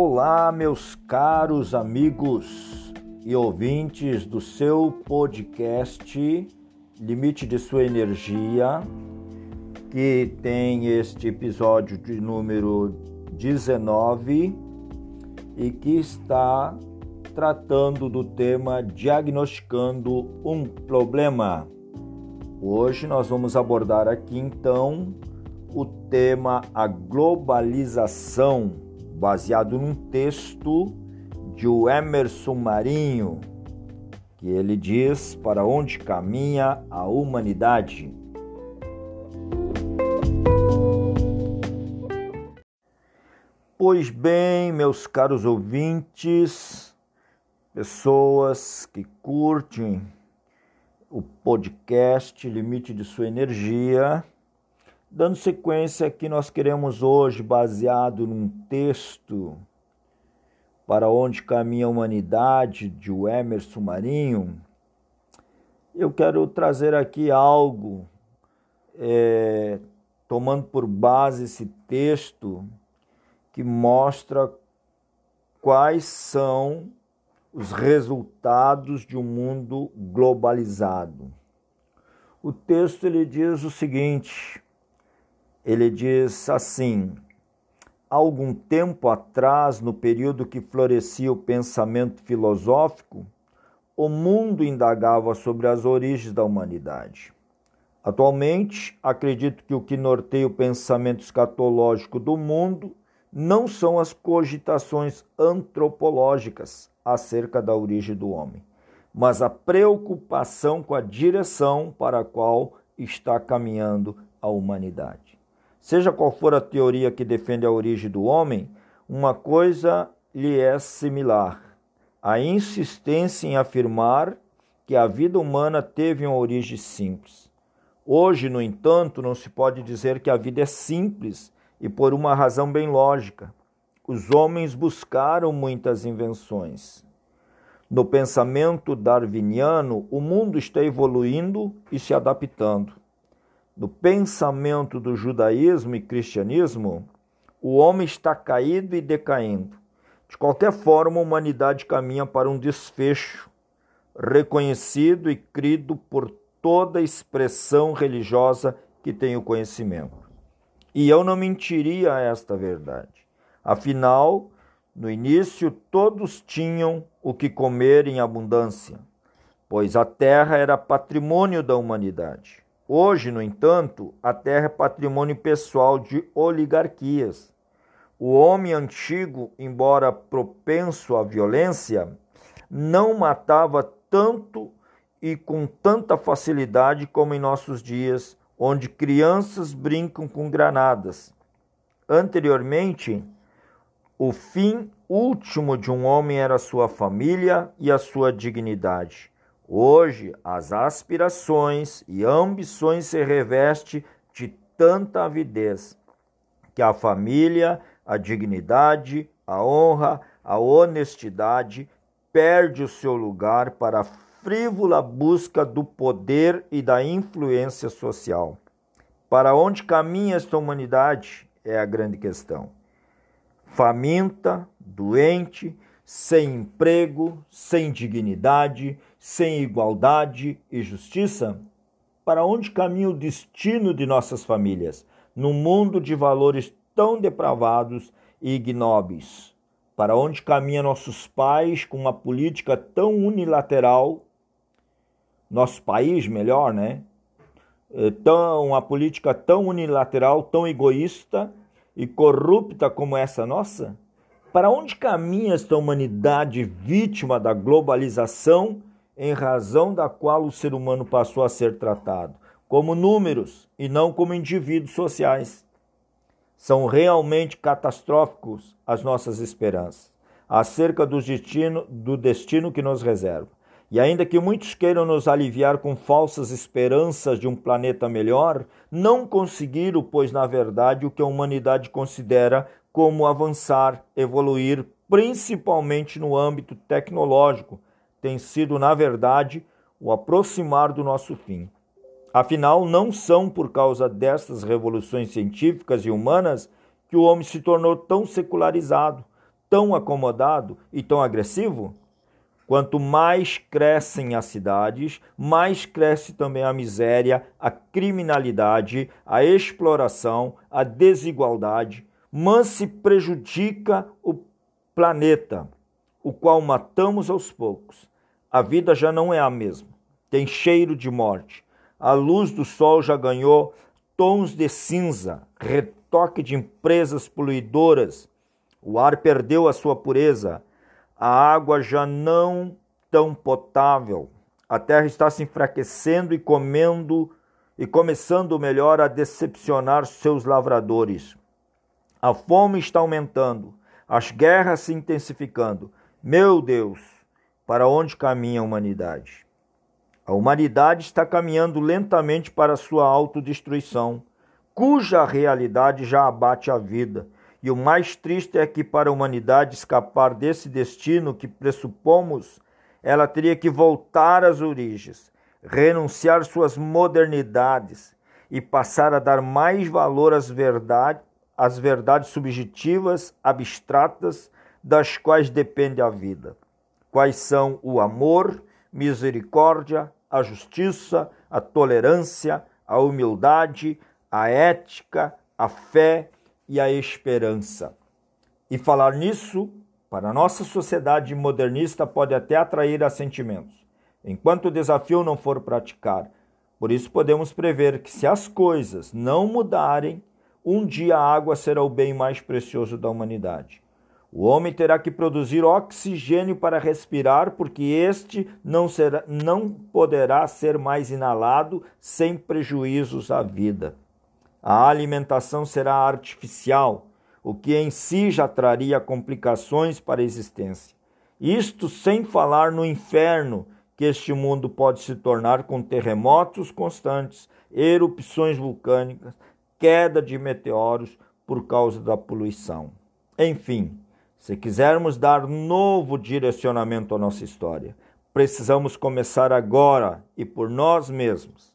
Olá, meus caros amigos e ouvintes do seu podcast Limite de Sua Energia, que tem este episódio de número 19 e que está tratando do tema Diagnosticando um Problema. Hoje nós vamos abordar aqui então o tema a globalização, baseado num texto de Emerson Marinho, que ele diz para onde caminha a humanidade. Pois bem, meus caros ouvintes, pessoas que curtem o podcast Limite de Sua Energia, Dando sequência que nós queremos hoje, baseado num texto para onde caminha a humanidade de Emerson Marinho, eu quero trazer aqui algo é, tomando por base esse texto que mostra quais são os resultados de um mundo globalizado. O texto ele diz o seguinte: ele diz assim: algum tempo atrás, no período que florescia o pensamento filosófico, o mundo indagava sobre as origens da humanidade. Atualmente, acredito que o que norteia o pensamento escatológico do mundo não são as cogitações antropológicas acerca da origem do homem, mas a preocupação com a direção para a qual está caminhando a humanidade. Seja qual for a teoria que defende a origem do homem, uma coisa lhe é similar: a insistência em afirmar que a vida humana teve uma origem simples. Hoje, no entanto, não se pode dizer que a vida é simples e por uma razão bem lógica. Os homens buscaram muitas invenções. No pensamento darwiniano, o mundo está evoluindo e se adaptando do pensamento do judaísmo e cristianismo, o homem está caído e decaindo. De qualquer forma, a humanidade caminha para um desfecho reconhecido e crido por toda expressão religiosa que tem o conhecimento. E eu não mentiria a esta verdade. Afinal, no início todos tinham o que comer em abundância, pois a terra era patrimônio da humanidade. Hoje, no entanto, a terra é patrimônio pessoal de oligarquias. O homem antigo, embora propenso à violência, não matava tanto e com tanta facilidade como em nossos dias, onde crianças brincam com granadas. Anteriormente, o fim último de um homem era sua família e a sua dignidade. Hoje, as aspirações e ambições se revestem de tanta avidez que a família, a dignidade, a honra, a honestidade perde o seu lugar para a frívola busca do poder e da influência social. Para onde caminha esta humanidade é a grande questão. Faminta, doente, sem emprego, sem dignidade, sem igualdade e justiça? Para onde caminha o destino de nossas famílias, num mundo de valores tão depravados e ignóbeis? Para onde caminham nossos pais com uma política tão unilateral? Nosso país, melhor, né? É tão, uma política tão unilateral, tão egoísta e corrupta como essa nossa? Para onde caminha esta humanidade vítima da globalização, em razão da qual o ser humano passou a ser tratado como números e não como indivíduos sociais? São realmente catastróficos as nossas esperanças acerca do destino, do destino que nos reserva. E ainda que muitos queiram nos aliviar com falsas esperanças de um planeta melhor, não conseguiram, pois na verdade o que a humanidade considera como avançar, evoluir, principalmente no âmbito tecnológico, tem sido, na verdade, o aproximar do nosso fim. Afinal, não são por causa destas revoluções científicas e humanas que o homem se tornou tão secularizado, tão acomodado e tão agressivo? Quanto mais crescem as cidades, mais cresce também a miséria, a criminalidade, a exploração, a desigualdade, mas se prejudica o planeta, o qual matamos aos poucos. A vida já não é a mesma, tem cheiro de morte. A luz do sol já ganhou tons de cinza, retoque de empresas poluidoras. O ar perdeu a sua pureza a água já não tão potável. A terra está se enfraquecendo e comendo e começando melhor a decepcionar seus lavradores. A fome está aumentando, as guerras se intensificando. Meu Deus, para onde caminha a humanidade? A humanidade está caminhando lentamente para sua autodestruição, cuja realidade já abate a vida e o mais triste é que, para a humanidade escapar desse destino que pressupomos, ela teria que voltar às origens, renunciar suas modernidades e passar a dar mais valor às verdades, às verdades subjetivas, abstratas, das quais depende a vida. Quais são o amor, misericórdia, a justiça, a tolerância, a humildade, a ética, a fé e a esperança. E falar nisso, para nossa sociedade modernista, pode até atrair assentimentos, enquanto o desafio não for praticar. Por isso, podemos prever que, se as coisas não mudarem, um dia a água será o bem mais precioso da humanidade. O homem terá que produzir oxigênio para respirar, porque este não, será, não poderá ser mais inalado sem prejuízos à vida. A alimentação será artificial, o que em si já traria complicações para a existência. Isto sem falar no inferno que este mundo pode se tornar com terremotos constantes, erupções vulcânicas, queda de meteoros por causa da poluição. Enfim, se quisermos dar novo direcionamento à nossa história, precisamos começar agora e por nós mesmos.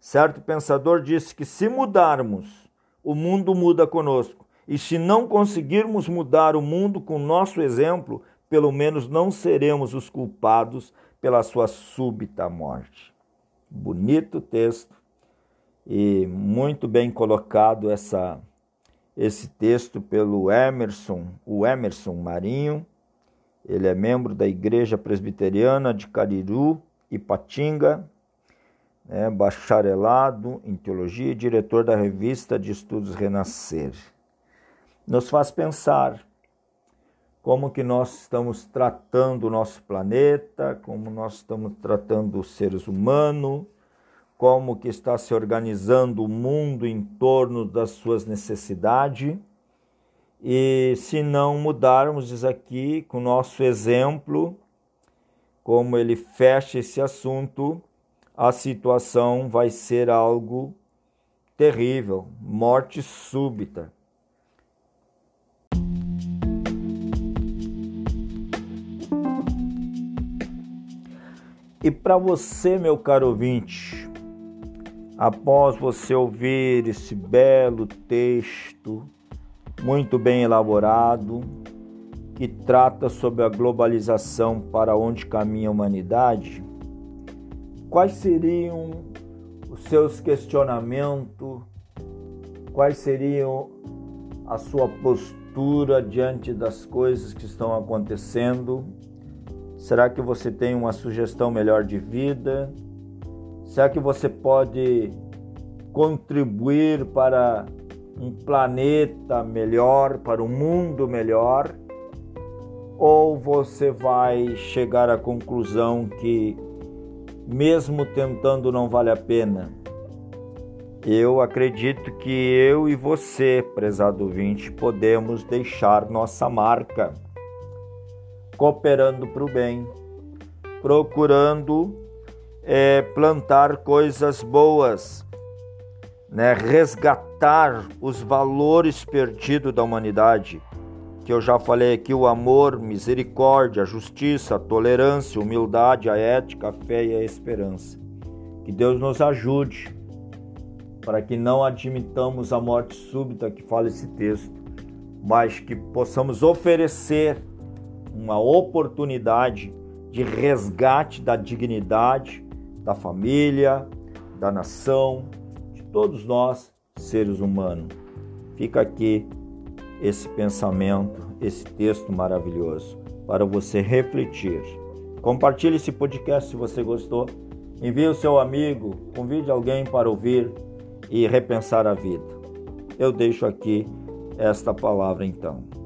Certo pensador disse que se mudarmos, o mundo muda conosco. E se não conseguirmos mudar o mundo com nosso exemplo, pelo menos não seremos os culpados pela sua súbita morte. Bonito texto e muito bem colocado essa esse texto pelo Emerson, o Emerson Marinho. Ele é membro da Igreja Presbiteriana de Cariru, Ipatinga, é, bacharelado em teologia e diretor da revista de estudos Renascer. Nos faz pensar como que nós estamos tratando o nosso planeta, como nós estamos tratando os seres humanos, como que está se organizando o mundo em torno das suas necessidades. E se não mudarmos, diz aqui, com o nosso exemplo, como ele fecha esse assunto, a situação vai ser algo terrível morte súbita. E para você, meu caro ouvinte, após você ouvir esse belo texto, muito bem elaborado, que trata sobre a globalização para onde caminha a humanidade, quais seriam os seus questionamentos, quais seriam a sua postura diante das coisas que estão acontecendo? Será que você tem uma sugestão melhor de vida? Será que você pode contribuir para um planeta melhor, para um mundo melhor? Ou você vai chegar à conclusão que mesmo tentando não vale a pena. Eu acredito que eu e você, prezado ouvinte, podemos deixar nossa marca cooperando para o bem, procurando é, plantar coisas boas, né? resgatar os valores perdidos da humanidade que eu já falei aqui: o amor, misericórdia, justiça, tolerância, humildade, a ética, a fé e a esperança. Que Deus nos ajude para que não admitamos a morte súbita que fala esse texto, mas que possamos oferecer uma oportunidade de resgate da dignidade da família, da nação, de todos nós, seres humanos. Fica aqui esse pensamento, esse texto maravilhoso para você refletir. Compartilhe esse podcast se você gostou. Envie o seu amigo, convide alguém para ouvir e repensar a vida. Eu deixo aqui esta palavra então.